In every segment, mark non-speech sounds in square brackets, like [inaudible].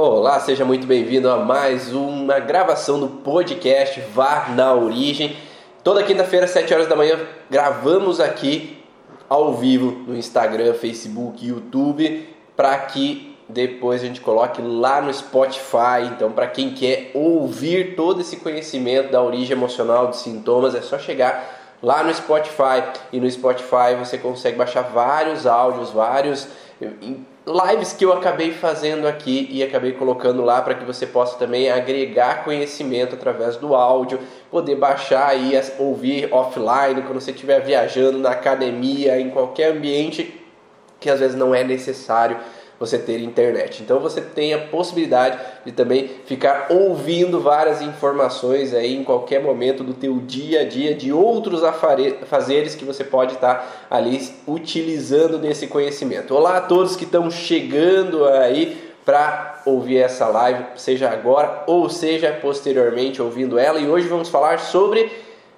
Olá, seja muito bem-vindo a mais uma gravação do podcast Vá na Origem. Toda quinta-feira, às 7 horas da manhã, gravamos aqui ao vivo no Instagram, Facebook, YouTube, para que depois a gente coloque lá no Spotify. Então, para quem quer ouvir todo esse conhecimento da origem emocional dos sintomas, é só chegar lá no Spotify. E no Spotify você consegue baixar vários áudios, vários lives que eu acabei fazendo aqui e acabei colocando lá para que você possa também agregar conhecimento através do áudio, poder baixar e ouvir offline quando você estiver viajando na academia, em qualquer ambiente que às vezes não é necessário você ter internet. Então você tem a possibilidade de também ficar ouvindo várias informações aí em qualquer momento do teu dia a dia de outros afazeres que você pode estar ali utilizando desse conhecimento. Olá a todos que estão chegando aí para ouvir essa live, seja agora ou seja posteriormente ouvindo ela. E hoje vamos falar sobre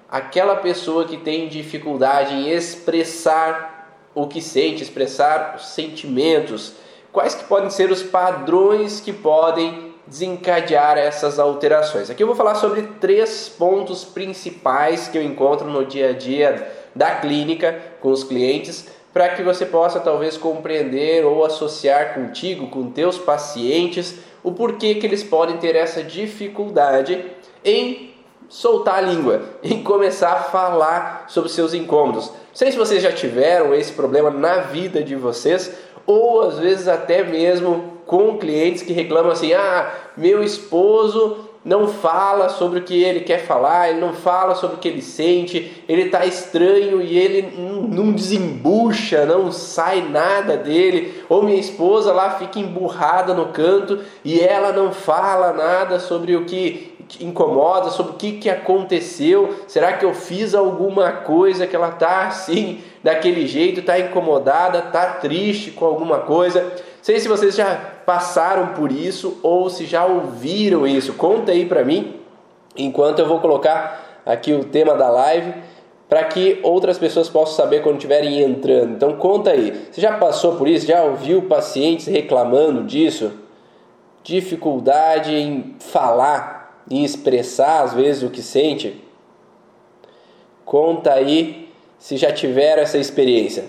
aquela pessoa que tem dificuldade em expressar o que sente, expressar os sentimentos quais que podem ser os padrões que podem desencadear essas alterações. Aqui eu vou falar sobre três pontos principais que eu encontro no dia a dia da clínica com os clientes para que você possa talvez compreender ou associar contigo, com teus pacientes, o porquê que eles podem ter essa dificuldade em soltar a língua, [laughs] em começar a falar sobre seus incômodos. Não sei se vocês já tiveram esse problema na vida de vocês, ou às vezes até mesmo com clientes que reclamam assim: ah, meu esposo não fala sobre o que ele quer falar, ele não fala sobre o que ele sente, ele está estranho e ele não desembucha, não sai nada dele, ou minha esposa lá fica emburrada no canto e ela não fala nada sobre o que incomoda, sobre o que, que aconteceu, será que eu fiz alguma coisa que ela está assim, daquele jeito, está incomodada, está triste com alguma coisa. Sei se vocês já passaram por isso ou se já ouviram isso. Conta aí para mim, enquanto eu vou colocar aqui o tema da live para que outras pessoas possam saber quando estiverem entrando. Então conta aí, você já passou por isso? Já ouviu pacientes reclamando disso? Dificuldade em falar em expressar às vezes o que sente? Conta aí se já tiveram essa experiência.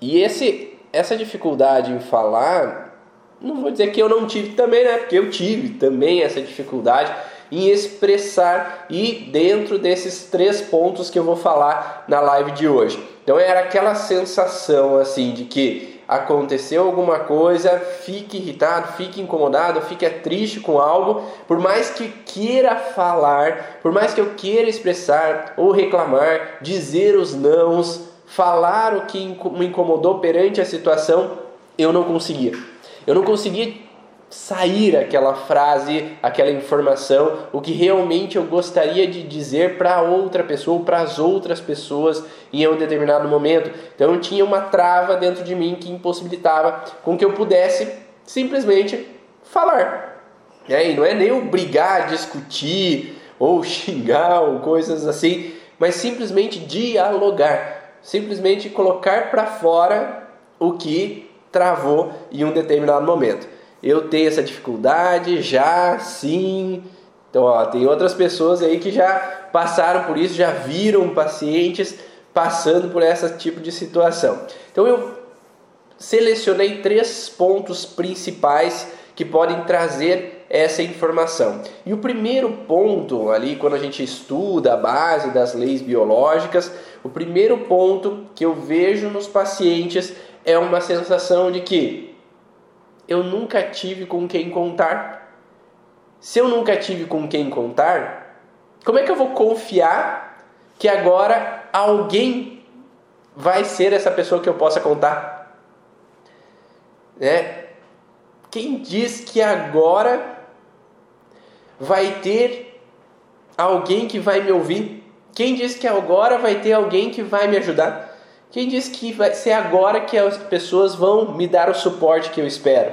E esse, essa dificuldade em falar, não vou dizer que eu não tive também, né? Porque eu tive também essa dificuldade em expressar e dentro desses três pontos que eu vou falar na live de hoje. Então era aquela sensação assim de que aconteceu alguma coisa, fique irritado, fique incomodado, fique triste com algo, por mais que queira falar, por mais que eu queira expressar ou reclamar, dizer os nãos, falar o que me incomodou perante a situação, eu não conseguia. Eu não conseguia sair aquela frase, aquela informação, o que realmente eu gostaria de dizer para outra pessoa, para as outras pessoas em um determinado momento. Então eu tinha uma trava dentro de mim que impossibilitava com que eu pudesse simplesmente falar. Aí não é nem obrigar, discutir ou [laughs] xingar ou coisas assim, mas simplesmente dialogar, simplesmente colocar para fora o que travou em um determinado momento eu tenho essa dificuldade já, sim. Então, ó, tem outras pessoas aí que já passaram por isso, já viram pacientes passando por esse tipo de situação. Então, eu selecionei três pontos principais que podem trazer essa informação. E o primeiro ponto ali, quando a gente estuda a base das leis biológicas, o primeiro ponto que eu vejo nos pacientes é uma sensação de que eu nunca tive com quem contar. Se eu nunca tive com quem contar, como é que eu vou confiar que agora alguém vai ser essa pessoa que eu possa contar? Né? Quem diz que agora vai ter alguém que vai me ouvir? Quem diz que agora vai ter alguém que vai me ajudar? Quem diz que vai ser agora que as pessoas vão me dar o suporte que eu espero?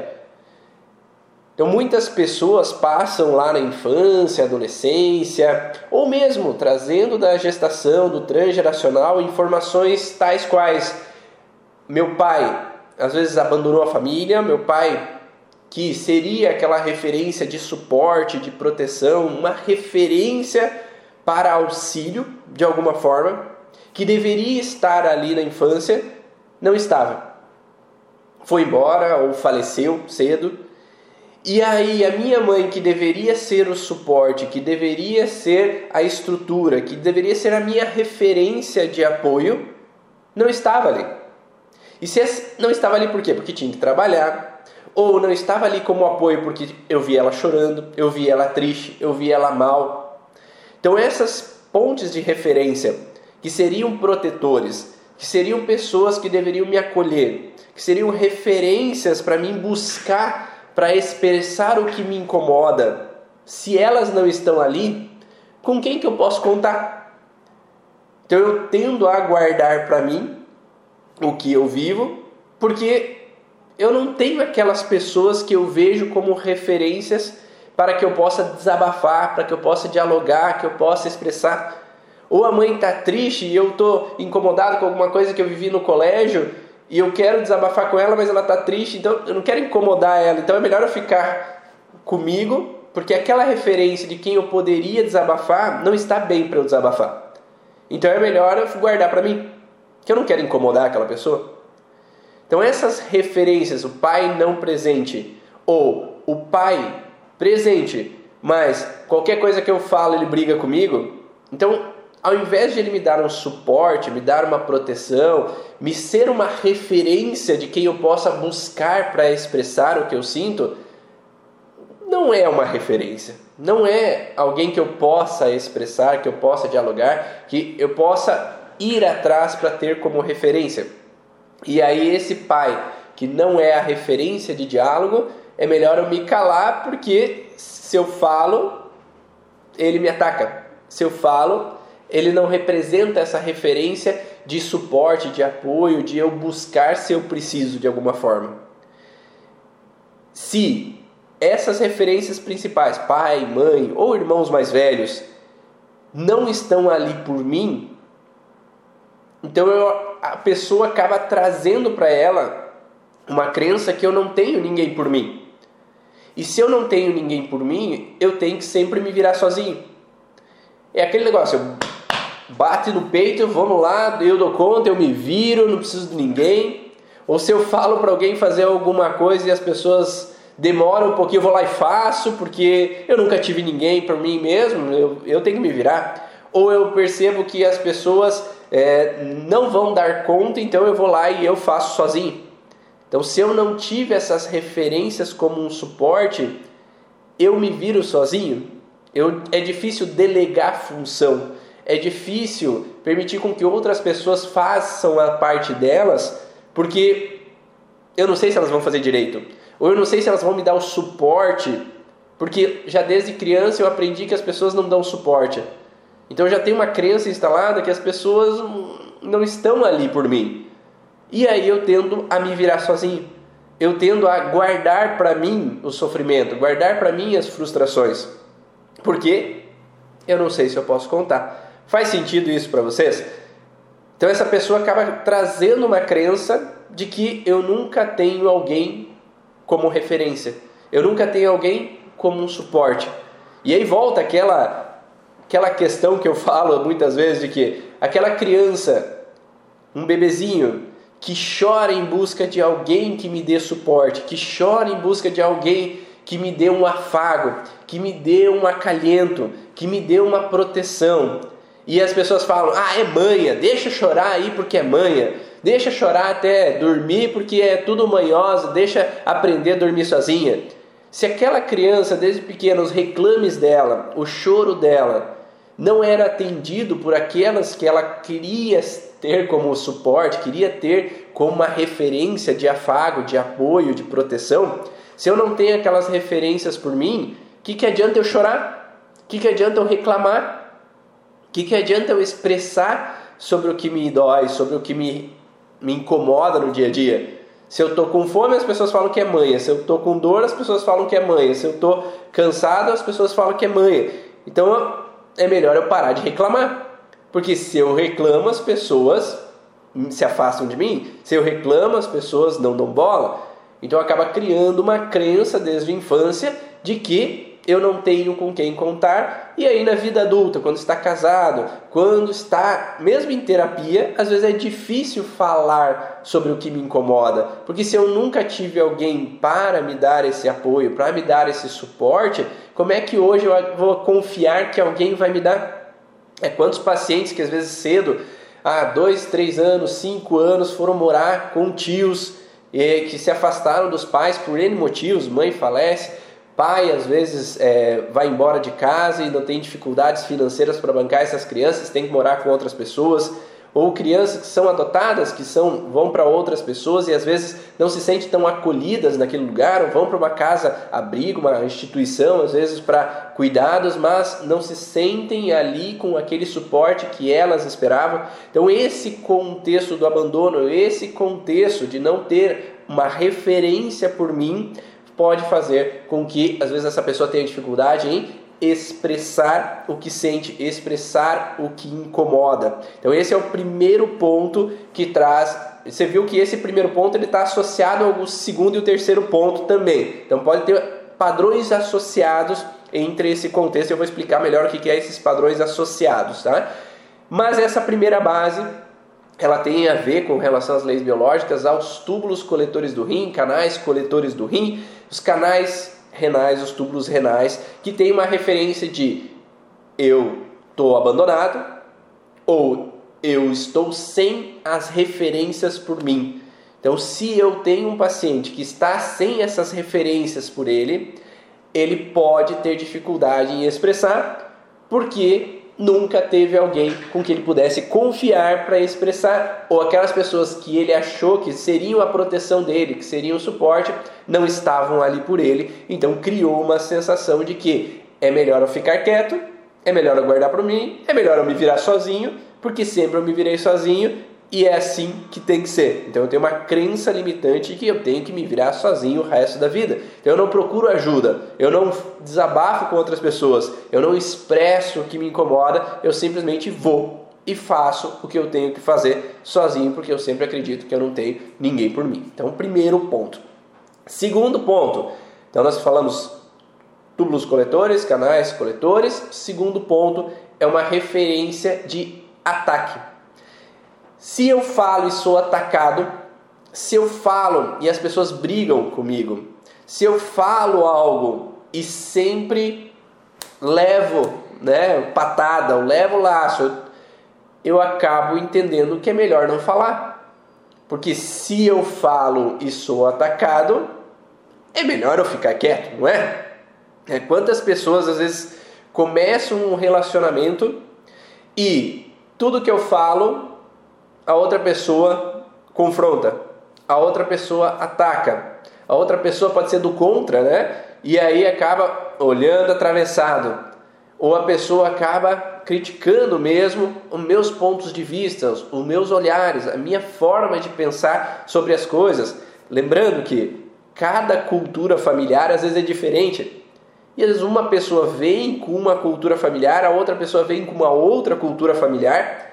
Então muitas pessoas passam lá na infância, adolescência, ou mesmo trazendo da gestação, do transgeracional, informações tais quais meu pai às vezes abandonou a família, meu pai que seria aquela referência de suporte, de proteção, uma referência para auxílio de alguma forma, que deveria estar ali na infância, não estava. Foi embora ou faleceu cedo. E aí a minha mãe, que deveria ser o suporte, que deveria ser a estrutura, que deveria ser a minha referência de apoio, não estava ali. E se não estava ali por quê? Porque tinha que trabalhar, ou não estava ali como apoio porque eu vi ela chorando, eu vi ela triste, eu vi ela mal. Então essas pontes de referência que seriam protetores, que seriam pessoas que deveriam me acolher, que seriam referências para mim buscar para expressar o que me incomoda. Se elas não estão ali, com quem que eu posso contar? Então eu tendo a guardar para mim o que eu vivo, porque eu não tenho aquelas pessoas que eu vejo como referências para que eu possa desabafar, para que eu possa dialogar, que eu possa expressar. Ou a mãe está triste e eu estou incomodado com alguma coisa que eu vivi no colégio e eu quero desabafar com ela, mas ela está triste, então eu não quero incomodar ela. Então é melhor eu ficar comigo, porque aquela referência de quem eu poderia desabafar não está bem para eu desabafar. Então é melhor eu guardar para mim, que eu não quero incomodar aquela pessoa. Então essas referências, o pai não presente ou o pai presente, mas qualquer coisa que eu falo ele briga comigo, então ao invés de ele me dar um suporte, me dar uma proteção, me ser uma referência de quem eu possa buscar para expressar o que eu sinto, não é uma referência. Não é alguém que eu possa expressar, que eu possa dialogar, que eu possa ir atrás para ter como referência. E aí esse pai que não é a referência de diálogo, é melhor eu me calar porque se eu falo, ele me ataca. Se eu falo, ele não representa essa referência de suporte, de apoio, de eu buscar se eu preciso de alguma forma. Se essas referências principais, pai, mãe ou irmãos mais velhos, não estão ali por mim, então eu a pessoa acaba trazendo para ela uma crença que eu não tenho ninguém por mim. E se eu não tenho ninguém por mim, eu tenho que sempre me virar sozinho. É aquele negócio, eu bate no peito, vamos lá, eu dou conta, eu me viro, não preciso de ninguém. Ou se eu falo para alguém fazer alguma coisa e as pessoas demoram um pouquinho, eu vou lá e faço, porque eu nunca tive ninguém por mim mesmo, eu, eu tenho que me virar. Ou eu percebo que as pessoas é, não vão dar conta, então eu vou lá e eu faço sozinho. Então, se eu não tive essas referências como um suporte, eu me viro sozinho. Eu, é difícil delegar função, é difícil permitir com que outras pessoas façam a parte delas, porque eu não sei se elas vão fazer direito, ou eu não sei se elas vão me dar o suporte, porque já desde criança eu aprendi que as pessoas não dão suporte. Então já tenho uma crença instalada que as pessoas não estão ali por mim. E aí eu tendo a me virar sozinho. Eu tendo a guardar para mim o sofrimento, guardar para mim as frustrações. Porque eu não sei se eu posso contar. Faz sentido isso para vocês? Então essa pessoa acaba trazendo uma crença de que eu nunca tenho alguém como referência. Eu nunca tenho alguém como um suporte. E aí volta aquela aquela questão que eu falo muitas vezes de que aquela criança, um bebezinho que chora em busca de alguém que me dê suporte, que chora em busca de alguém que me dê um afago, que me dê um acalento, que me dê uma proteção. E as pessoas falam: "Ah, é manha, deixa chorar aí porque é manha". Deixa chorar até dormir porque é tudo manhosa, deixa aprender a dormir sozinha. Se aquela criança desde pequena os reclames dela, o choro dela, não era atendido por aquelas que ela queria ter como suporte, queria ter como uma referência de afago, de apoio, de proteção, se eu não tenho aquelas referências por mim, o que, que adianta eu chorar? O que, que adianta eu reclamar? O que, que adianta eu expressar sobre o que me dói, sobre o que me, me incomoda no dia a dia? Se eu estou com fome, as pessoas falam que é manha. Se eu estou com dor, as pessoas falam que é manha. Se eu estou cansado, as pessoas falam que é manha. Então, é melhor eu parar de reclamar. Porque se eu reclamo, as pessoas se afastam de mim, se eu reclamo, as pessoas não dão bola. Então acaba criando uma crença desde a infância de que eu não tenho com quem contar. E aí na vida adulta, quando está casado, quando está mesmo em terapia, às vezes é difícil falar sobre o que me incomoda, porque se eu nunca tive alguém para me dar esse apoio, para me dar esse suporte, como é que hoje eu vou confiar que alguém vai me dar? É quantos pacientes que às vezes cedo, há dois, três anos, cinco anos, foram morar com tios que se afastaram dos pais por N motivos, mãe falece, pai às vezes é, vai embora de casa e não tem dificuldades financeiras para bancar essas crianças, tem que morar com outras pessoas, ou crianças que são adotadas, que são vão para outras pessoas e às vezes não se sentem tão acolhidas naquele lugar, ou vão para uma casa abrigo, uma instituição, às vezes para cuidados, mas não se sentem ali com aquele suporte que elas esperavam. Então esse contexto do abandono, esse contexto de não ter uma referência por mim, pode fazer com que às vezes essa pessoa tenha dificuldade em expressar o que sente, expressar o que incomoda. Então esse é o primeiro ponto que traz. Você viu que esse primeiro ponto ele está associado ao segundo e o terceiro ponto também. Então pode ter padrões associados entre esse contexto. Eu vou explicar melhor o que é esses padrões associados, tá? Mas essa primeira base ela tem a ver com relação às leis biológicas aos túbulos coletores do rim, canais coletores do rim, os canais renais, os túbulos renais, que tem uma referência de eu estou abandonado ou eu estou sem as referências por mim. Então, se eu tenho um paciente que está sem essas referências por ele, ele pode ter dificuldade em expressar, porque nunca teve alguém com que ele pudesse confiar para expressar, ou aquelas pessoas que ele achou que seriam a proteção dele, que seriam o suporte, não estavam ali por ele, então criou uma sensação de que é melhor eu ficar quieto, é melhor eu guardar para mim, é melhor eu me virar sozinho, porque sempre eu me virei sozinho e é assim que tem que ser. Então eu tenho uma crença limitante que eu tenho que me virar sozinho o resto da vida. Então eu não procuro ajuda, eu não desabafo com outras pessoas, eu não expresso o que me incomoda, eu simplesmente vou e faço o que eu tenho que fazer sozinho, porque eu sempre acredito que eu não tenho ninguém por mim. Então, primeiro ponto. Segundo ponto, então nós falamos túbulos coletores, canais coletores. Segundo ponto é uma referência de ataque. Se eu falo e sou atacado, se eu falo e as pessoas brigam comigo, se eu falo algo e sempre levo, né, patada, eu levo laço, eu acabo entendendo que é melhor não falar. Porque se eu falo e sou atacado, é melhor eu ficar quieto, não é? é quantas pessoas às vezes começam um relacionamento e tudo que eu falo a outra pessoa confronta, a outra pessoa ataca, a outra pessoa pode ser do contra, né? E aí acaba olhando atravessado, ou a pessoa acaba criticando mesmo os meus pontos de vista, os meus olhares, a minha forma de pensar sobre as coisas. Lembrando que cada cultura familiar às vezes é diferente. E às vezes uma pessoa vem com uma cultura familiar, a outra pessoa vem com uma outra cultura familiar,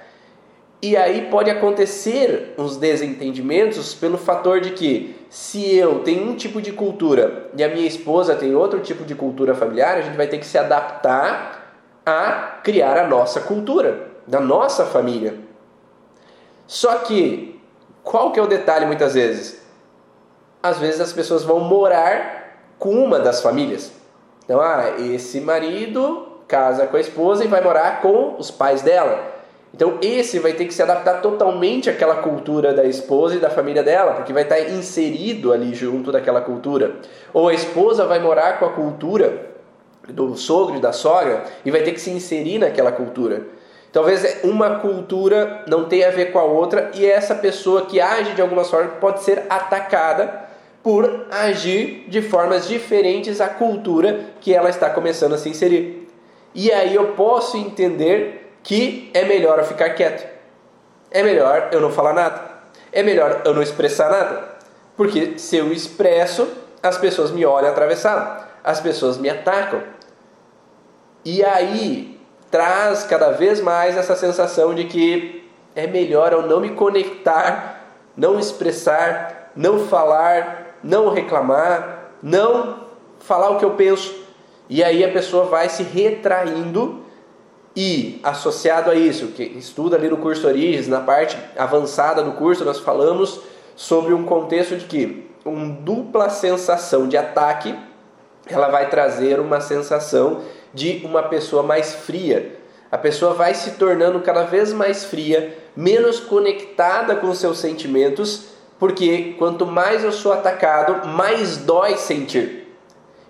e aí pode acontecer uns desentendimentos pelo fator de que se eu tenho um tipo de cultura e a minha esposa tem outro tipo de cultura familiar, a gente vai ter que se adaptar a criar a nossa cultura, da nossa família. Só que qual que é o detalhe muitas vezes? Às vezes as pessoas vão morar com uma das famílias. Então, ah, esse marido casa com a esposa e vai morar com os pais dela. Então esse vai ter que se adaptar totalmente àquela cultura da esposa e da família dela, porque vai estar inserido ali junto daquela cultura. Ou a esposa vai morar com a cultura do sogro e da sogra e vai ter que se inserir naquela cultura. Talvez uma cultura não tenha a ver com a outra e essa pessoa que age de alguma forma pode ser atacada por agir de formas diferentes à cultura que ela está começando a se inserir. E aí eu posso entender que é melhor eu ficar quieto. É melhor eu não falar nada. É melhor eu não expressar nada. Porque se eu expresso, as pessoas me olham atravessado, as pessoas me atacam. E aí traz cada vez mais essa sensação de que é melhor eu não me conectar, não expressar, não falar, não reclamar, não falar o que eu penso. E aí a pessoa vai se retraindo e associado a isso, que estuda ali no curso Origens, na parte avançada do curso, nós falamos sobre um contexto de que uma dupla sensação de ataque, ela vai trazer uma sensação de uma pessoa mais fria. A pessoa vai se tornando cada vez mais fria, menos conectada com seus sentimentos, porque quanto mais eu sou atacado, mais dói sentir.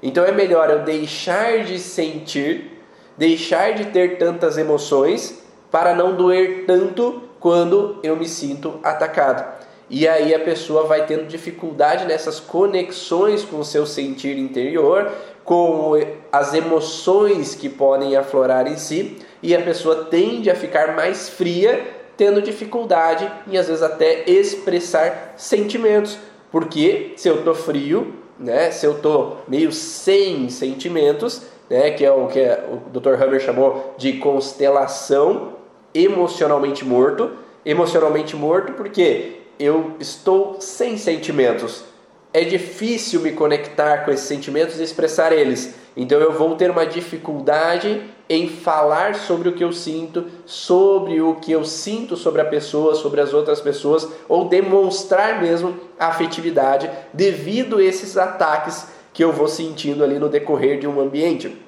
Então é melhor eu deixar de sentir, deixar de ter tantas emoções, para não doer tanto quando eu me sinto atacado. E aí a pessoa vai tendo dificuldade nessas conexões com o seu sentir interior, com as emoções que podem aflorar em si, e a pessoa tende a ficar mais fria, tendo dificuldade em às vezes até expressar sentimentos. Porque se eu tô frio, né, se eu tô meio sem sentimentos, né, que é o que o Dr. Hammer chamou de constelação emocionalmente morto, emocionalmente morto porque eu estou sem sentimentos. É difícil me conectar com esses sentimentos e expressar eles. Então eu vou ter uma dificuldade em falar sobre o que eu sinto, sobre o que eu sinto sobre a pessoa, sobre as outras pessoas, ou demonstrar mesmo afetividade devido a esses ataques que eu vou sentindo ali no decorrer de um ambiente.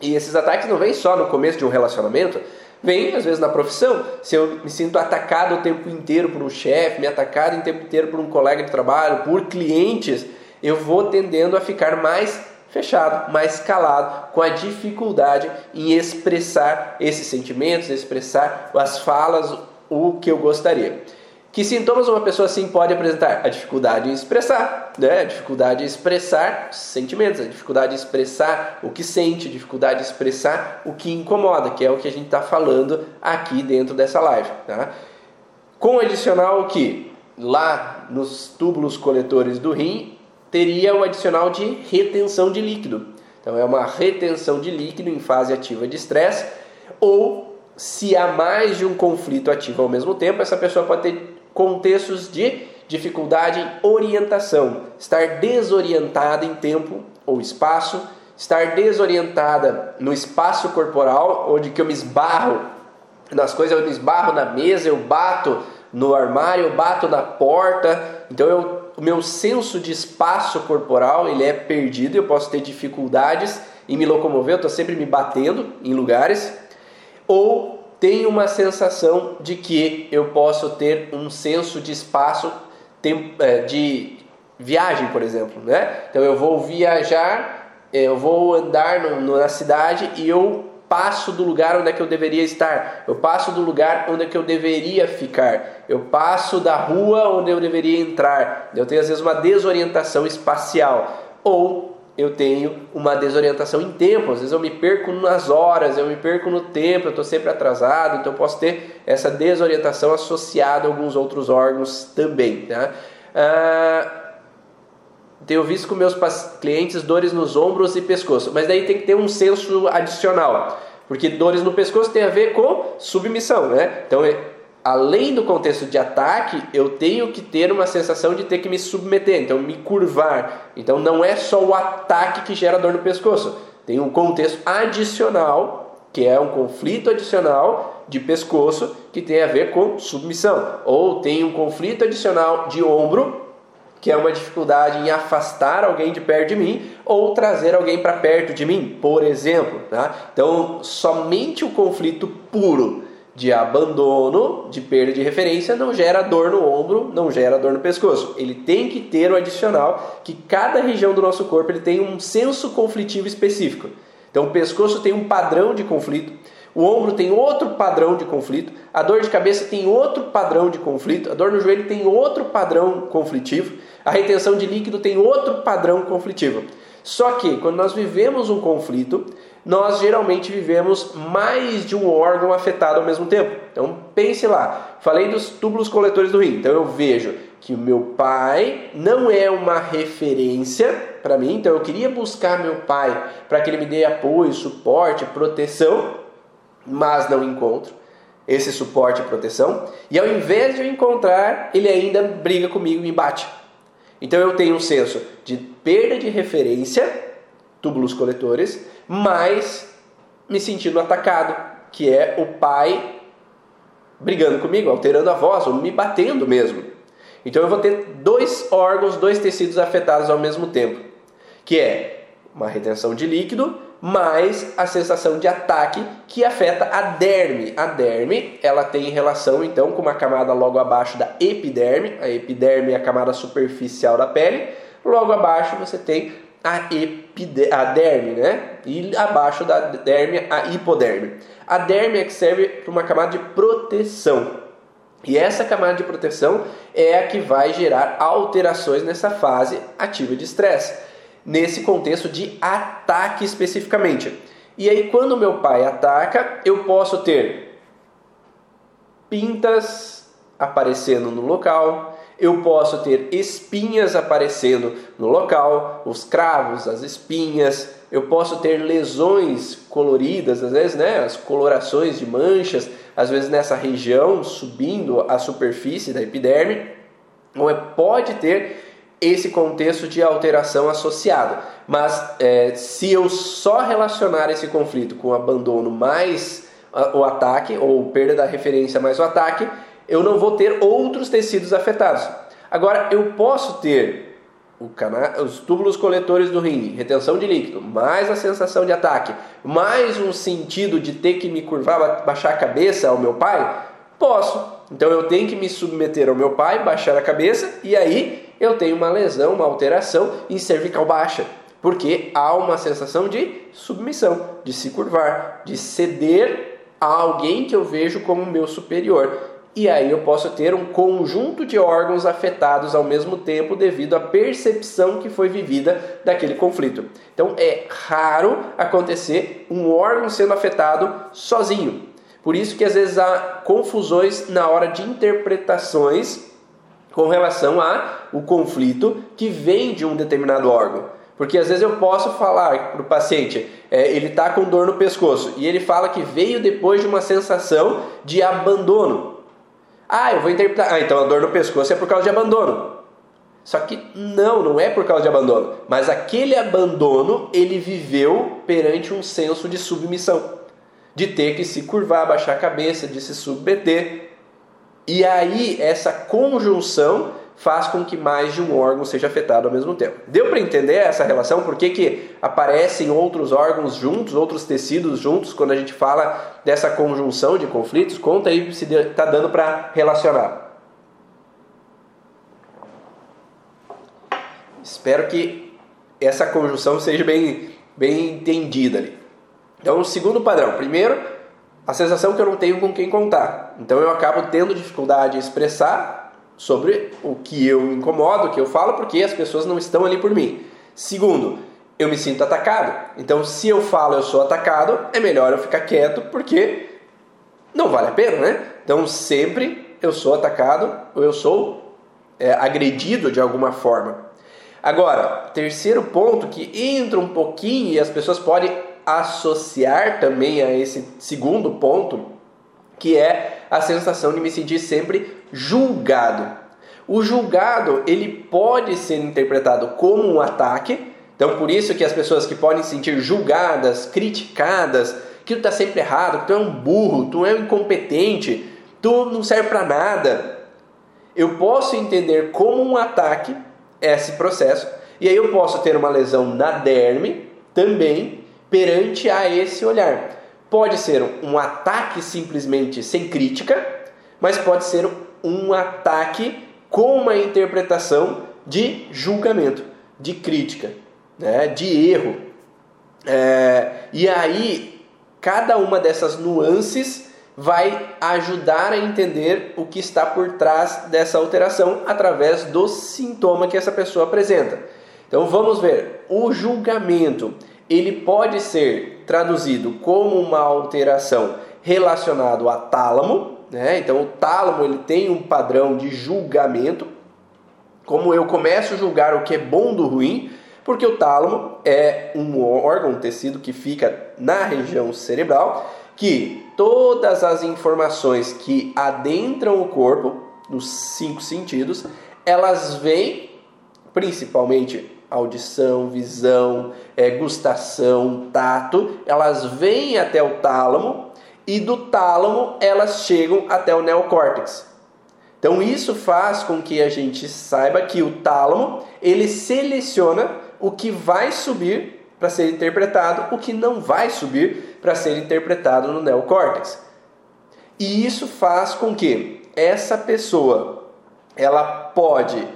E esses ataques não vêm só no começo de um relacionamento, vem às vezes na profissão. Se eu me sinto atacado o tempo inteiro por um chefe, me atacado o tempo inteiro por um colega de trabalho, por clientes, eu vou tendendo a ficar mais fechado, mais calado, com a dificuldade em expressar esses sentimentos, expressar as falas, o que eu gostaria. Que sintomas uma pessoa assim pode apresentar? A dificuldade em expressar, né? A dificuldade em expressar sentimentos, a dificuldade em expressar o que sente, a dificuldade em expressar o que incomoda, que é o que a gente está falando aqui dentro dessa live. Tá? Com adicional que lá nos túbulos coletores do rim teria o adicional de retenção de líquido. Então é uma retenção de líquido em fase ativa de estresse ou se há mais de um conflito ativo ao mesmo tempo, essa pessoa pode ter contextos de dificuldade em orientação, estar desorientada em tempo ou espaço, estar desorientada no espaço corporal, onde que eu me esbarro nas coisas, eu me esbarro na mesa, eu bato no armário, eu bato na porta, então eu, o meu senso de espaço corporal ele é perdido, eu posso ter dificuldades em me locomover, eu estou sempre me batendo em lugares, ou tenho uma sensação de que eu posso ter um senso de espaço é, de viagem, por exemplo, né? Então eu vou viajar, é, eu vou andar na cidade e eu passo do lugar onde é que eu deveria estar, eu passo do lugar onde é que eu deveria ficar, eu passo da rua onde eu deveria entrar. Eu tenho às vezes uma desorientação espacial ou eu tenho uma desorientação em tempo, às vezes eu me perco nas horas, eu me perco no tempo, eu estou sempre atrasado, então eu posso ter essa desorientação associada a alguns outros órgãos também. Tá? Ah, tenho visto com meus clientes dores nos ombros e pescoço, mas daí tem que ter um senso adicional, porque dores no pescoço tem a ver com submissão, né? Então além do contexto de ataque, eu tenho que ter uma sensação de ter que me submeter, então me curvar. Então não é só o ataque que gera dor no pescoço, tem um contexto adicional, que é um conflito adicional de pescoço que tem a ver com submissão, ou tem um conflito adicional de ombro, que é uma dificuldade em afastar alguém de perto de mim ou trazer alguém para perto de mim, por exemplo. Tá? Então, somente o conflito puro de abandono, de perda de referência, não gera dor no ombro, não gera dor no pescoço. Ele tem que ter o adicional que cada região do nosso corpo ele tem um senso conflitivo específico. Então o pescoço tem um padrão de conflito, o ombro tem outro padrão de conflito, a dor de cabeça tem outro padrão de conflito, a dor no joelho tem outro padrão conflitivo, a retenção de líquido tem outro padrão conflitivo. Só que quando nós vivemos um conflito, nós geralmente vivemos mais de um órgão afetado ao mesmo tempo. Então pense lá, falei dos túbulos coletores do rim. Então eu vejo que o meu pai não é uma referência para mim, então eu queria buscar meu pai para que ele me dê apoio, suporte, proteção, mas não encontro. esse suporte e proteção, e ao invés de eu encontrar, ele ainda briga comigo e me bate. Então eu tenho um senso de perda de referência, túbulos coletores, mas me sentindo atacado, que é o pai brigando comigo, alterando a voz, ou me batendo mesmo. Então eu vou ter dois órgãos, dois tecidos afetados ao mesmo tempo, que é uma retenção de líquido mais a sensação de ataque que afeta a derme. A derme, ela tem relação então com uma camada logo abaixo da epiderme. A epiderme é a camada superficial da pele. Logo abaixo você tem a, epide a derme, né? E abaixo da derme a hipoderme. A derme é que serve para uma camada de proteção. E essa camada de proteção é a que vai gerar alterações nessa fase ativa de estresse, nesse contexto de ataque especificamente. E aí, quando meu pai ataca, eu posso ter pintas aparecendo no local, eu posso ter espinhas aparecendo no local, os cravos, as espinhas, eu posso ter lesões coloridas, às vezes, né, as colorações de manchas, às vezes nessa região, subindo a superfície da epiderme, ou é, pode ter esse contexto de alteração associado. Mas é, se eu só relacionar esse conflito com o abandono mais o ataque, ou perda da referência mais o ataque, eu não vou ter outros tecidos afetados. Agora, eu posso ter cana... os túbulos coletores do rim, retenção de líquido, mais a sensação de ataque, mais um sentido de ter que me curvar, baixar a cabeça ao meu pai? Posso. Então eu tenho que me submeter ao meu pai, baixar a cabeça e aí eu tenho uma lesão, uma alteração em cervical baixa, porque há uma sensação de submissão, de se curvar, de ceder a alguém que eu vejo como meu superior e aí eu posso ter um conjunto de órgãos afetados ao mesmo tempo devido à percepção que foi vivida daquele conflito. Então é raro acontecer um órgão sendo afetado sozinho. Por isso que às vezes há confusões na hora de interpretações com relação a o conflito que vem de um determinado órgão. Porque às vezes eu posso falar para o paciente, é, ele está com dor no pescoço, e ele fala que veio depois de uma sensação de abandono. Ah, eu vou interpretar. Ah, então a dor no pescoço é por causa de abandono. Só que não, não é por causa de abandono. Mas aquele abandono ele viveu perante um senso de submissão, de ter que se curvar, baixar a cabeça, de se submeter. E aí essa conjunção faz com que mais de um órgão seja afetado ao mesmo tempo. Deu para entender essa relação? Por que, que aparecem outros órgãos juntos, outros tecidos juntos, quando a gente fala dessa conjunção de conflitos? Conta aí se está dando para relacionar. Espero que essa conjunção seja bem, bem entendida ali. Então, o segundo padrão. Primeiro, a sensação que eu não tenho com quem contar. Então, eu acabo tendo dificuldade em expressar sobre o que eu incomodo, o que eu falo, porque as pessoas não estão ali por mim. Segundo, eu me sinto atacado. Então, se eu falo eu sou atacado, é melhor eu ficar quieto, porque não vale a pena, né? Então, sempre eu sou atacado ou eu sou é, agredido de alguma forma. Agora, terceiro ponto que entra um pouquinho e as pessoas podem associar também a esse segundo ponto, que é a sensação de me sentir sempre julgado. O julgado ele pode ser interpretado como um ataque, então por isso que as pessoas que podem se sentir julgadas, criticadas, que tu está sempre errado, que tu é um burro, tu é um incompetente, tu não serve para nada. Eu posso entender como um ataque esse processo e aí eu posso ter uma lesão na derme também perante a esse olhar. Pode ser um ataque simplesmente sem crítica, mas pode ser um ataque com uma interpretação de julgamento, de crítica, né, de erro. É, e aí, cada uma dessas nuances vai ajudar a entender o que está por trás dessa alteração através do sintoma que essa pessoa apresenta. Então vamos ver, o julgamento ele pode ser traduzido como uma alteração relacionada a tálamo, né? Então o tálamo ele tem um padrão de julgamento, como eu começo a julgar o que é bom do ruim, porque o tálamo é um órgão, um tecido que fica na região cerebral, que todas as informações que adentram o corpo, nos cinco sentidos, elas vêm principalmente audição, visão, é, gustação, tato, elas vêm até o tálamo e do tálamo elas chegam até o neocórtex. Então isso faz com que a gente saiba que o tálamo ele seleciona o que vai subir para ser interpretado, o que não vai subir para ser interpretado no neocórtex. E isso faz com que essa pessoa ela pode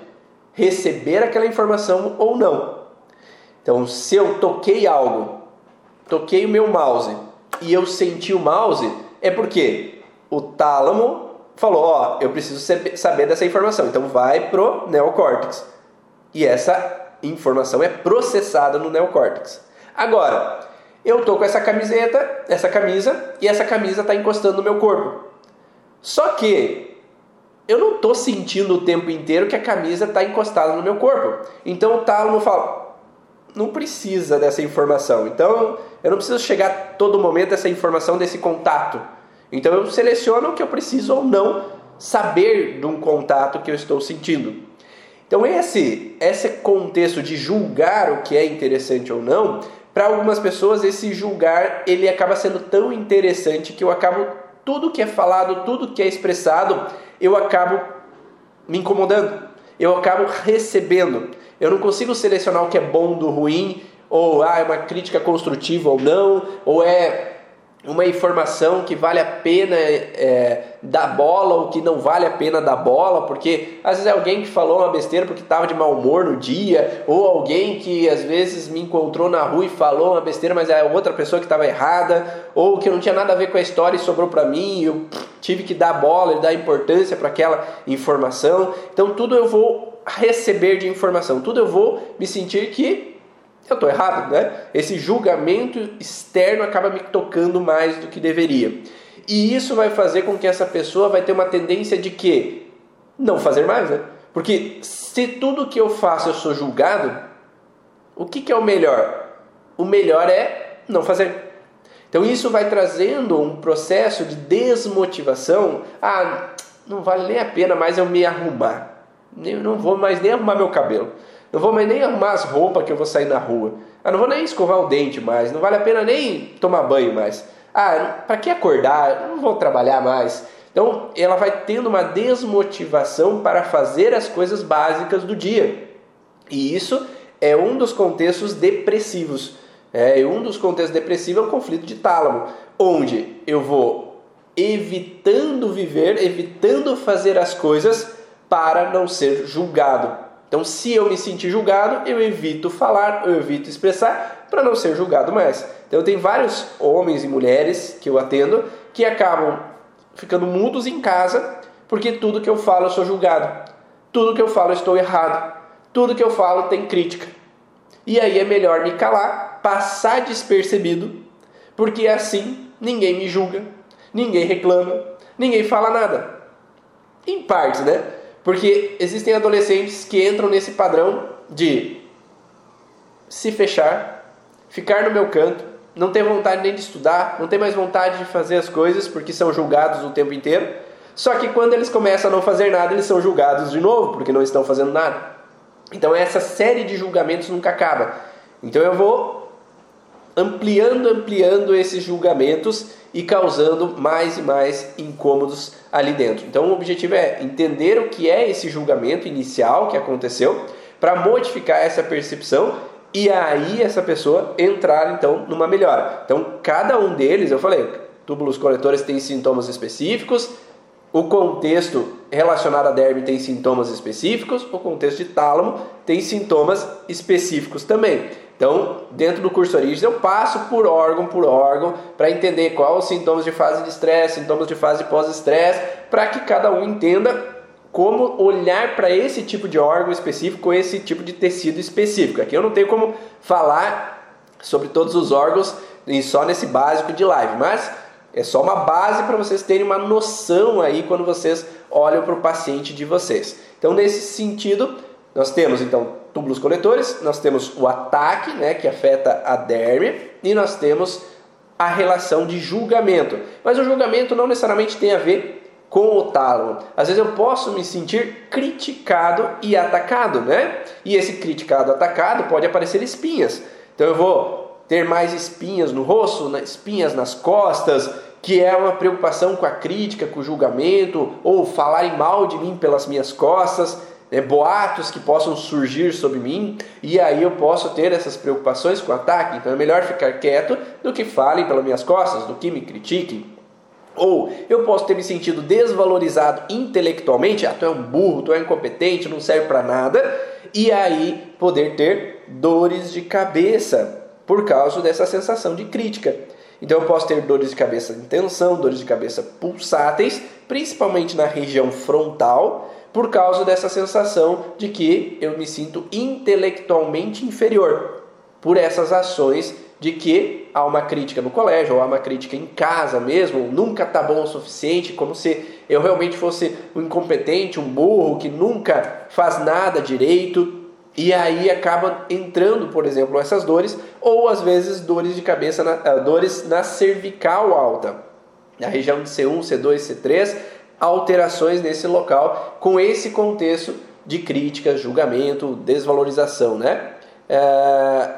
receber aquela informação ou não. Então, se eu toquei algo, toquei o meu mouse e eu senti o mouse, é porque o tálamo falou: Ó, eu preciso saber dessa informação. Então, vai pro neocórtex. E essa informação é processada no neocórtex. Agora, eu tô com essa camiseta, essa camisa, e essa camisa está encostando no meu corpo. Só que eu não tô sentindo o tempo inteiro que a camisa está encostada no meu corpo. Então o tálamo fala: não precisa dessa informação. Então eu não preciso chegar todo momento essa informação desse contato. Então eu seleciono o que eu preciso ou não saber de um contato que eu estou sentindo. Então esse esse contexto de julgar o que é interessante ou não, para algumas pessoas esse julgar ele acaba sendo tão interessante que eu acabo tudo que é falado, tudo que é expressado, eu acabo me incomodando. Eu acabo recebendo. Eu não consigo selecionar o que é bom do ruim, ou ah, é uma crítica construtiva ou não, ou é uma informação que vale a pena é, dar bola ou que não vale a pena dar bola, porque às vezes é alguém que falou uma besteira porque estava de mau humor no dia, ou alguém que às vezes me encontrou na rua e falou uma besteira, mas é outra pessoa que estava errada, ou que não tinha nada a ver com a história e sobrou para mim, e eu tive que dar bola e dar importância para aquela informação. Então tudo eu vou receber de informação, tudo eu vou me sentir que eu estou errado, né? Esse julgamento externo acaba me tocando mais do que deveria. E isso vai fazer com que essa pessoa vai ter uma tendência de que não fazer mais, né? Porque se tudo que eu faço eu sou julgado, o que, que é o melhor? O melhor é não fazer. Então isso vai trazendo um processo de desmotivação. Ah, não vale nem a pena mais eu me arrumar. Eu não vou mais nem arrumar meu cabelo. Não vou mais nem arrumar as roupas que eu vou sair na rua. Ah, não vou nem escovar o dente mais. Não vale a pena nem tomar banho mais. Ah, para que acordar? Não vou trabalhar mais. Então, ela vai tendo uma desmotivação para fazer as coisas básicas do dia. E isso é um dos contextos depressivos. É, um dos contextos depressivos é o conflito de tálamo, onde eu vou evitando viver, evitando fazer as coisas para não ser julgado. Então, se eu me sentir julgado, eu evito falar, eu evito expressar para não ser julgado mais. Então, tem vários homens e mulheres que eu atendo que acabam ficando mudos em casa porque tudo que eu falo eu sou julgado, tudo que eu falo eu estou errado, tudo que eu falo tem crítica. E aí é melhor me calar, passar despercebido, porque assim ninguém me julga, ninguém reclama, ninguém fala nada. Em parte, né? Porque existem adolescentes que entram nesse padrão de se fechar, ficar no meu canto, não ter vontade nem de estudar, não ter mais vontade de fazer as coisas porque são julgados o tempo inteiro. Só que quando eles começam a não fazer nada, eles são julgados de novo porque não estão fazendo nada. Então essa série de julgamentos nunca acaba. Então eu vou ampliando, ampliando esses julgamentos e causando mais e mais incômodos ali dentro. Então o objetivo é entender o que é esse julgamento inicial que aconteceu para modificar essa percepção e aí essa pessoa entrar então numa melhora. Então cada um deles, eu falei, túbulos coletores têm sintomas específicos, o contexto relacionado à derme tem sintomas específicos, o contexto de tálamo tem sintomas específicos também. Então, dentro do curso Origens, eu passo por órgão por órgão para entender quais os sintomas de fase de estresse, sintomas de fase pós-estresse, para que cada um entenda como olhar para esse tipo de órgão específico, esse tipo de tecido específico. Aqui eu não tenho como falar sobre todos os órgãos e só nesse básico de live, mas é só uma base para vocês terem uma noção aí quando vocês olham para o paciente de vocês. Então, nesse sentido, nós temos então túbulos coletores, nós temos o ataque, né, que afeta a derme, e nós temos a relação de julgamento. Mas o julgamento não necessariamente tem a ver com o tálamo. Às vezes eu posso me sentir criticado e atacado, né? E esse criticado, atacado pode aparecer espinhas. Então eu vou ter mais espinhas no rosto, espinhas nas costas, que é uma preocupação com a crítica, com o julgamento, ou falarem mal de mim pelas minhas costas, né? boatos que possam surgir sobre mim, e aí eu posso ter essas preocupações com o ataque. Então é melhor ficar quieto do que falem pelas minhas costas, do que me critiquem. Ou eu posso ter me sentido desvalorizado intelectualmente, ah, tu é um burro, tu é incompetente, não serve para nada, e aí poder ter dores de cabeça por causa dessa sensação de crítica. Então eu posso ter dores de cabeça em tensão, dores de cabeça pulsáteis, principalmente na região frontal, por causa dessa sensação de que eu me sinto intelectualmente inferior por essas ações de que há uma crítica no colégio, ou há uma crítica em casa mesmo, nunca tá bom o suficiente, como se eu realmente fosse um incompetente, um burro que nunca faz nada direito. E aí acaba entrando, por exemplo, essas dores, ou às vezes dores de cabeça, na, uh, dores na cervical alta, na região de C1, C2, C3, alterações nesse local, com esse contexto de crítica, julgamento, desvalorização, né? É...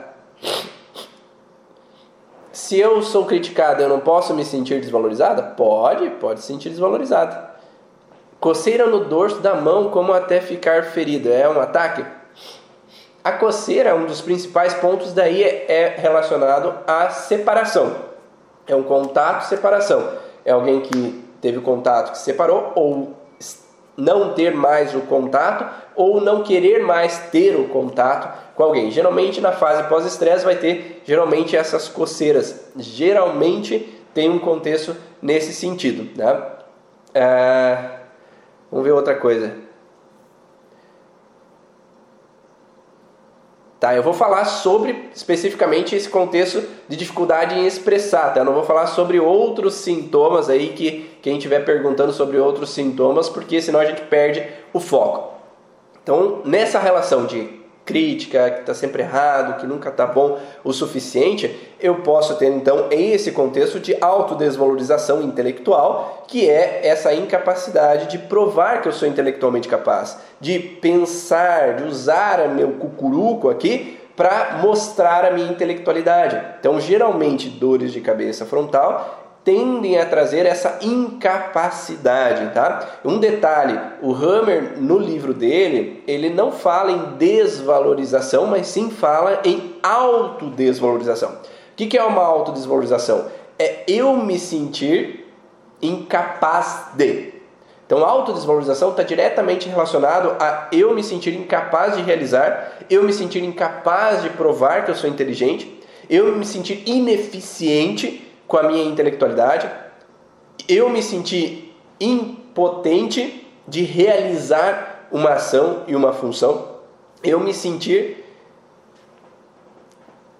Se eu sou criticado, eu não posso me sentir desvalorizada? Pode, pode se sentir desvalorizada. Coceira no dorso da mão, como até ficar ferido, é um ataque? A coceira, um dos principais pontos daí é relacionado à separação. É um contato, separação. É alguém que teve contato que se separou ou não ter mais o contato ou não querer mais ter o contato com alguém. Geralmente na fase pós-estresse vai ter geralmente essas coceiras. Geralmente tem um contexto nesse sentido. Né? É... Vamos ver outra coisa. Tá, eu vou falar sobre especificamente esse contexto de dificuldade em expressar, tá? Eu não vou falar sobre outros sintomas aí que quem estiver perguntando sobre outros sintomas, porque senão a gente perde o foco. Então, nessa relação de crítica, que está sempre errado, que nunca está bom o suficiente, eu posso ter então esse contexto de autodesvalorização intelectual, que é essa incapacidade de provar que eu sou intelectualmente capaz, de pensar, de usar meu cucuruco aqui para mostrar a minha intelectualidade. Então, geralmente, dores de cabeça frontal tendem a trazer essa incapacidade, tá? Um detalhe, o Hammer no livro dele, ele não fala em desvalorização, mas sim fala em autodesvalorização. O que é uma autodesvalorização? É eu me sentir incapaz de. Então, autodesvalorização está diretamente relacionado a eu me sentir incapaz de realizar, eu me sentir incapaz de provar que eu sou inteligente, eu me sentir ineficiente com a minha intelectualidade, eu me senti impotente de realizar uma ação e uma função, eu me sentir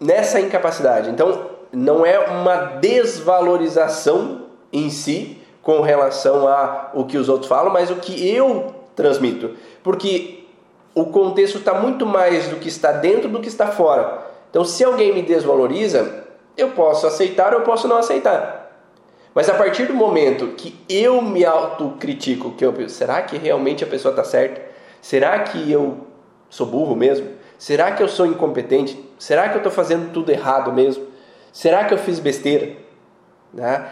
nessa incapacidade. Então, não é uma desvalorização em si com relação a o que os outros falam, mas o que eu transmito. Porque o contexto está muito mais do que está dentro do que está fora. Então, se alguém me desvaloriza, eu posso aceitar ou eu posso não aceitar. Mas a partir do momento que eu me autocritico, que eu será que realmente a pessoa está certa? Será que eu sou burro mesmo? Será que eu sou incompetente? Será que eu estou fazendo tudo errado mesmo? Será que eu fiz besteira? Né?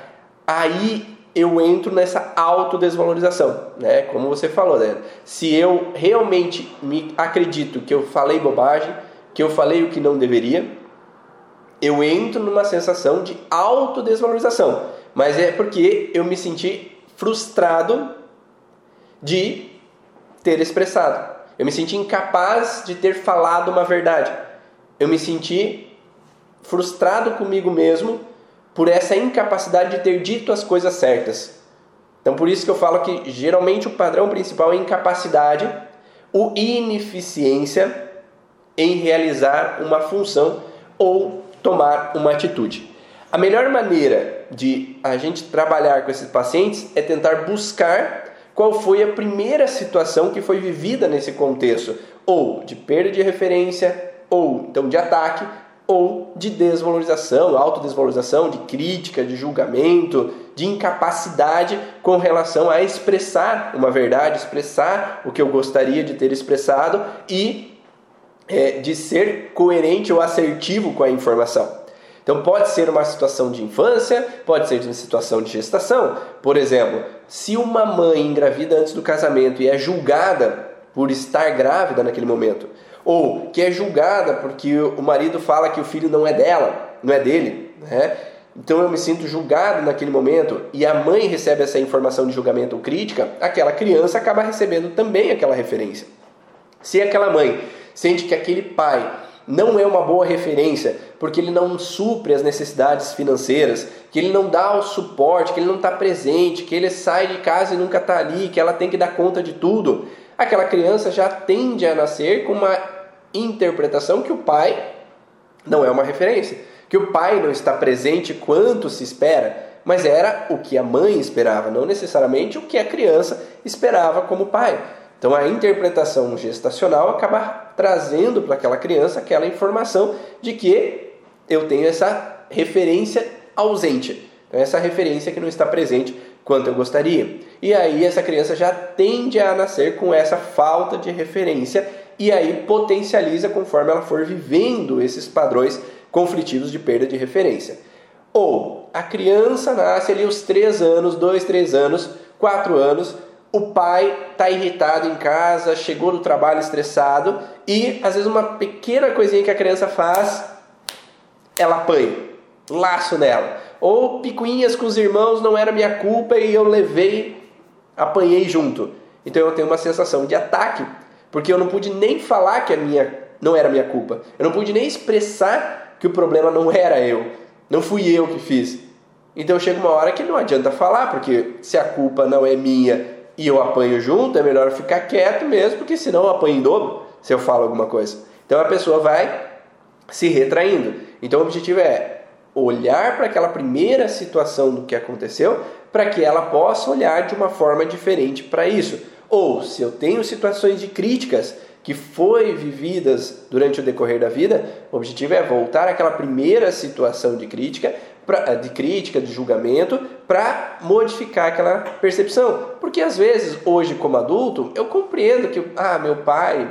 Aí eu entro nessa autodesvalorização, né? Como você falou, né? Se eu realmente me acredito que eu falei bobagem, que eu falei o que não deveria, eu entro numa sensação de autodesvalorização, mas é porque eu me senti frustrado de ter expressado. Eu me senti incapaz de ter falado uma verdade. Eu me senti frustrado comigo mesmo por essa incapacidade de ter dito as coisas certas. Então, por isso que eu falo que geralmente o padrão principal é incapacidade ou ineficiência em realizar uma função ou tomar uma atitude. A melhor maneira de a gente trabalhar com esses pacientes é tentar buscar qual foi a primeira situação que foi vivida nesse contexto, ou de perda de referência, ou então de ataque, ou de desvalorização, autodesvalorização, de crítica, de julgamento, de incapacidade com relação a expressar uma verdade, expressar o que eu gostaria de ter expressado e é, de ser coerente ou assertivo com a informação. Então pode ser uma situação de infância, pode ser uma situação de gestação. Por exemplo, se uma mãe engravida antes do casamento e é julgada por estar grávida naquele momento, ou que é julgada porque o marido fala que o filho não é dela, não é dele, né? Então eu me sinto julgado naquele momento e a mãe recebe essa informação de julgamento ou crítica, aquela criança acaba recebendo também aquela referência. Se aquela mãe sente que aquele pai não é uma boa referência, porque ele não supre as necessidades financeiras, que ele não dá o suporte, que ele não está presente, que ele sai de casa e nunca está ali, que ela tem que dar conta de tudo, aquela criança já tende a nascer com uma interpretação que o pai não é uma referência, que o pai não está presente quanto se espera, mas era o que a mãe esperava, não necessariamente o que a criança esperava como pai. Então a interpretação gestacional acaba trazendo para aquela criança aquela informação de que eu tenho essa referência ausente, então, essa referência que não está presente quanto eu gostaria. E aí essa criança já tende a nascer com essa falta de referência e aí potencializa conforme ela for vivendo esses padrões conflitivos de perda de referência. Ou a criança nasce ali aos 3 anos, 2, 3 anos, 4 anos, o pai está irritado em casa, chegou do trabalho estressado e às vezes uma pequena coisinha que a criança faz, ela apanha, laço nela. Ou picuinhas com os irmãos não era minha culpa e eu levei, apanhei junto. Então eu tenho uma sensação de ataque porque eu não pude nem falar que a minha não era minha culpa. Eu não pude nem expressar que o problema não era eu. Não fui eu que fiz. Então chega uma hora que não adianta falar, porque se a culpa não é minha e eu apanho junto, é melhor ficar quieto mesmo, porque senão eu apanho em dobro se eu falo alguma coisa. Então a pessoa vai se retraindo. Então o objetivo é olhar para aquela primeira situação do que aconteceu, para que ela possa olhar de uma forma diferente para isso. Ou se eu tenho situações de críticas que foi vividas durante o decorrer da vida, o objetivo é voltar àquela primeira situação de crítica, pra, de crítica, de julgamento, para modificar aquela percepção. Porque às vezes, hoje como adulto, eu compreendo que, ah, meu pai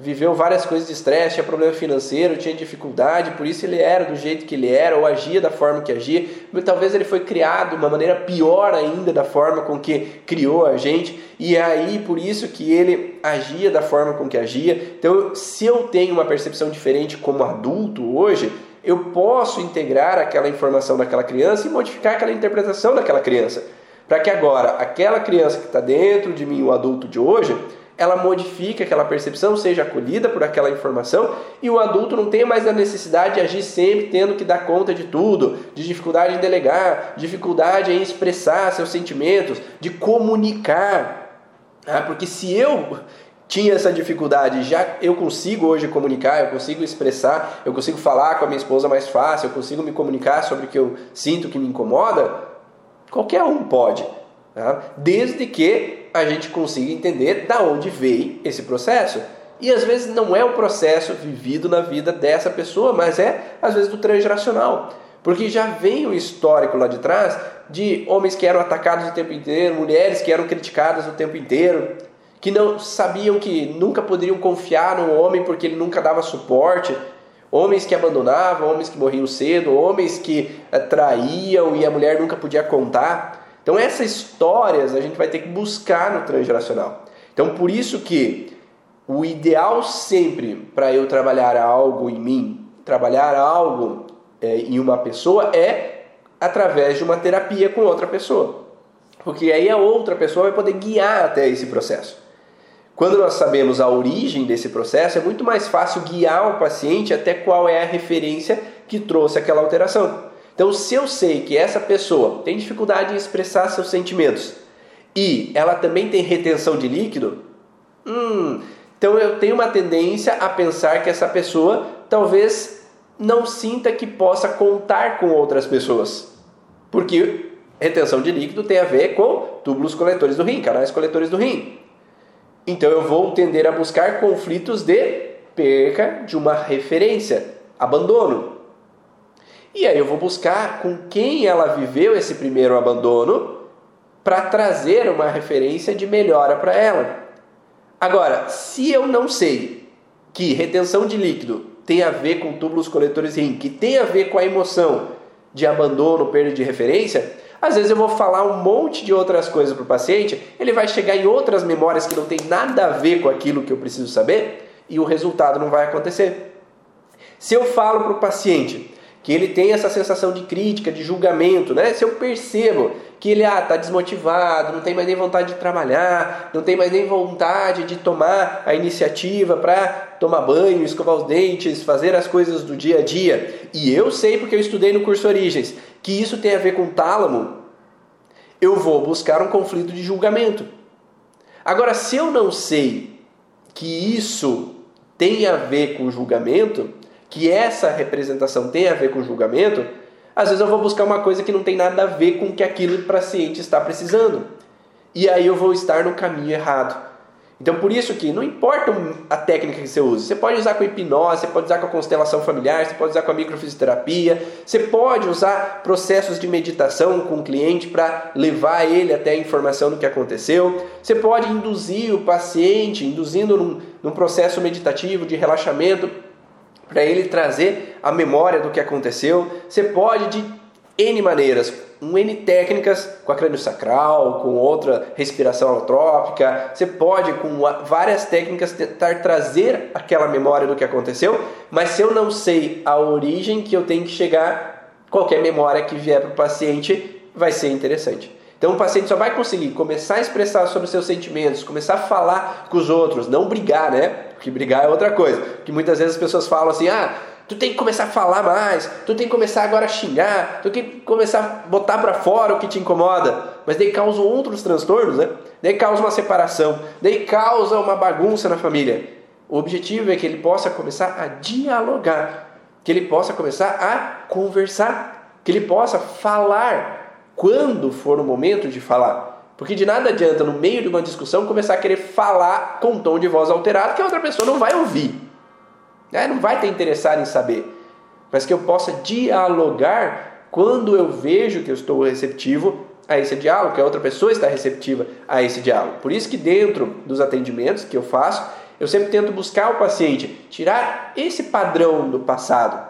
viveu várias coisas de estresse, tinha problema financeiro, tinha dificuldade, por isso ele era do jeito que ele era, ou agia da forma que agia. Mas talvez ele foi criado de uma maneira pior ainda da forma com que criou a gente, e é aí por isso que ele agia da forma com que agia. Então, se eu tenho uma percepção diferente como adulto hoje, eu posso integrar aquela informação daquela criança e modificar aquela interpretação daquela criança. Para que agora, aquela criança que está dentro de mim, o adulto de hoje, ela modifica aquela percepção, seja acolhida por aquela informação e o adulto não tem mais a necessidade de agir sempre tendo que dar conta de tudo, de dificuldade em delegar, dificuldade em expressar seus sentimentos, de comunicar. Ah, porque se eu tinha essa dificuldade, já eu consigo hoje comunicar, eu consigo expressar, eu consigo falar com a minha esposa mais fácil, eu consigo me comunicar sobre o que eu sinto que me incomoda, qualquer um pode. Tá? Desde que a gente consiga entender da onde veio esse processo. E às vezes não é o processo vivido na vida dessa pessoa, mas é às vezes do transgeracional. Porque já vem o histórico lá de trás de homens que eram atacados o tempo inteiro, mulheres que eram criticadas o tempo inteiro, que não sabiam que nunca poderiam confiar no homem porque ele nunca dava suporte, homens que abandonavam, homens que morriam cedo, homens que eh, traíam e a mulher nunca podia contar. Então essas histórias a gente vai ter que buscar no transgeracional. Então por isso que o ideal sempre para eu trabalhar algo em mim, trabalhar algo é, em uma pessoa é através de uma terapia com outra pessoa. Porque aí a outra pessoa vai poder guiar até esse processo. Quando nós sabemos a origem desse processo, é muito mais fácil guiar o paciente até qual é a referência que trouxe aquela alteração. Então, se eu sei que essa pessoa tem dificuldade em expressar seus sentimentos e ela também tem retenção de líquido, hum, então eu tenho uma tendência a pensar que essa pessoa talvez não sinta que possa contar com outras pessoas. Porque retenção de líquido tem a ver com túbulos coletores do rim, canais coletores do rim. Então eu vou tender a buscar conflitos de perca de uma referência, abandono. E aí eu vou buscar com quem ela viveu esse primeiro abandono para trazer uma referência de melhora para ela. Agora, se eu não sei que retenção de líquido tem a ver com túbulos coletores rim, que tem a ver com a emoção de abandono, perda de referência, às vezes eu vou falar um monte de outras coisas para o paciente, ele vai chegar em outras memórias que não tem nada a ver com aquilo que eu preciso saber e o resultado não vai acontecer. Se eu falo para o paciente que ele tem essa sensação de crítica, de julgamento, né? Se eu percebo que ele ah, tá desmotivado, não tem mais nem vontade de trabalhar, não tem mais nem vontade de tomar a iniciativa para tomar banho, escovar os dentes, fazer as coisas do dia a dia. E eu sei porque eu estudei no curso Origens que isso tem a ver com tálamo. Eu vou buscar um conflito de julgamento. Agora, se eu não sei que isso tem a ver com julgamento, que essa representação tem a ver com julgamento, às vezes eu vou buscar uma coisa que não tem nada a ver com o que aquilo paciente está precisando. E aí eu vou estar no caminho errado. Então por isso que não importa a técnica que você use, você pode usar com hipnose, você pode usar com a constelação familiar, você pode usar com a microfisioterapia, você pode usar processos de meditação com o cliente para levar ele até a informação do que aconteceu, você pode induzir o paciente, induzindo num, num processo meditativo de relaxamento para ele trazer a memória do que aconteceu. Você pode de N maneiras, um N técnicas com a crânio sacral, com outra respiração alotrópica. Você pode, com várias técnicas, tentar trazer aquela memória do que aconteceu, mas se eu não sei a origem que eu tenho que chegar, qualquer memória que vier para o paciente vai ser interessante. Então o paciente só vai conseguir começar a expressar sobre seus sentimentos, começar a falar com os outros, não brigar, né? Porque brigar é outra coisa. Que muitas vezes as pessoas falam assim: "Ah, tu tem que começar a falar mais, tu tem que começar agora a xingar, tu tem que começar a botar para fora o que te incomoda". Mas daí causa outros transtornos, né? Daí causa uma separação, daí causa uma bagunça na família. O objetivo é que ele possa começar a dialogar, que ele possa começar a conversar, que ele possa falar quando for o momento de falar. Porque de nada adianta, no meio de uma discussão, começar a querer falar com um tom de voz alterado que a outra pessoa não vai ouvir. Né? Não vai ter interessado em saber. Mas que eu possa dialogar quando eu vejo que eu estou receptivo a esse diálogo, que a outra pessoa está receptiva a esse diálogo. Por isso que dentro dos atendimentos que eu faço, eu sempre tento buscar o paciente, tirar esse padrão do passado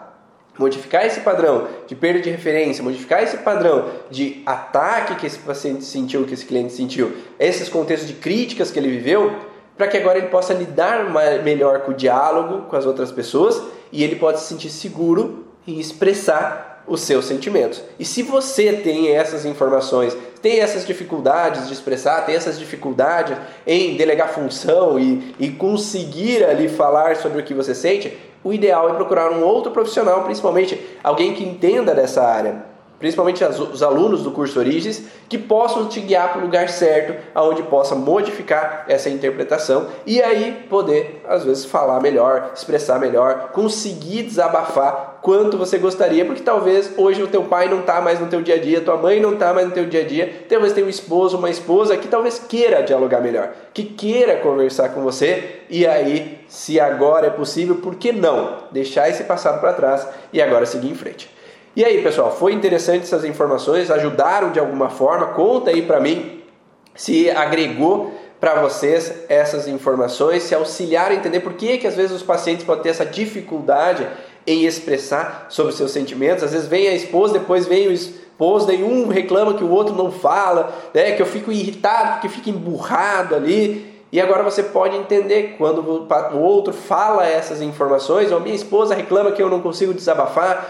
modificar esse padrão de perda de referência, modificar esse padrão de ataque que esse paciente sentiu, que esse cliente sentiu, esses contextos de críticas que ele viveu, para que agora ele possa lidar melhor com o diálogo com as outras pessoas e ele pode se sentir seguro em expressar os seus sentimentos. E se você tem essas informações, tem essas dificuldades de expressar, tem essas dificuldades em delegar função e, e conseguir ali falar sobre o que você sente, o ideal é procurar um outro profissional, principalmente alguém que entenda dessa área, principalmente os alunos do curso Origens, que possam te guiar para o lugar certo, aonde possa modificar essa interpretação e aí poder, às vezes, falar melhor, expressar melhor, conseguir desabafar quanto você gostaria, porque talvez hoje o teu pai não está mais no teu dia a dia, tua mãe não está mais no teu dia a dia, talvez tenha um esposo, uma esposa que talvez queira dialogar melhor, que queira conversar com você e aí, se agora é possível, por que não deixar esse passado para trás e agora seguir em frente? E aí, pessoal, foi interessante essas informações? Ajudaram de alguma forma? Conta aí para mim se agregou para vocês essas informações, se auxiliaram a entender por que, que às vezes os pacientes podem ter essa dificuldade em expressar sobre seus sentimentos. Às vezes vem a esposa, depois vem o esposo, daí um reclama que o outro não fala, né? que eu fico irritado porque fica emburrado ali. E agora você pode entender quando o outro fala essas informações, ou a minha esposa reclama que eu não consigo desabafar,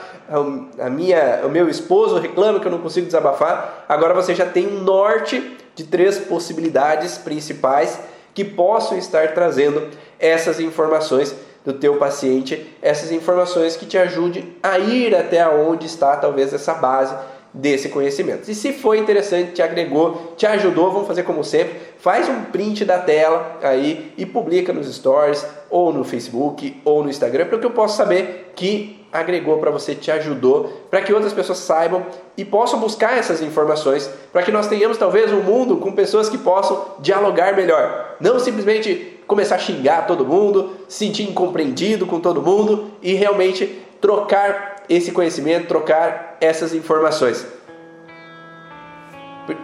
a minha, o meu esposo reclama que eu não consigo desabafar. Agora você já tem um norte de três possibilidades principais que possam estar trazendo essas informações do teu paciente, essas informações que te ajudem a ir até onde está talvez essa base desse conhecimento. E se foi interessante, te agregou, te ajudou, vamos fazer como sempre, faz um print da tela aí e publica nos stories ou no Facebook ou no Instagram para que eu possa saber que agregou para você, te ajudou, para que outras pessoas saibam e possam buscar essas informações, para que nós tenhamos talvez um mundo com pessoas que possam dialogar melhor, não simplesmente começar a xingar todo mundo, se sentir incompreendido com todo mundo e realmente trocar esse conhecimento, trocar essas informações.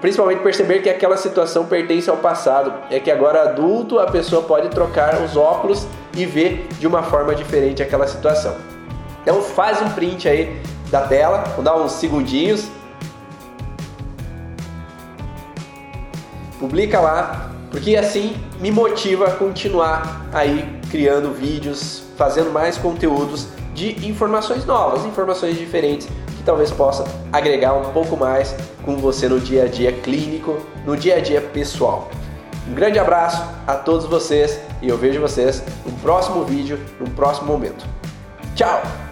Principalmente perceber que aquela situação pertence ao passado. É que agora adulto a pessoa pode trocar os óculos e ver de uma forma diferente aquela situação. Então faz um print aí da tela, vou dar uns segundinhos. Publica lá, porque assim me motiva a continuar aí criando vídeos, fazendo mais conteúdos de informações novas, informações diferentes que talvez possa agregar um pouco mais com você no dia a dia clínico, no dia a dia pessoal. Um grande abraço a todos vocês e eu vejo vocês no próximo vídeo, no próximo momento. Tchau!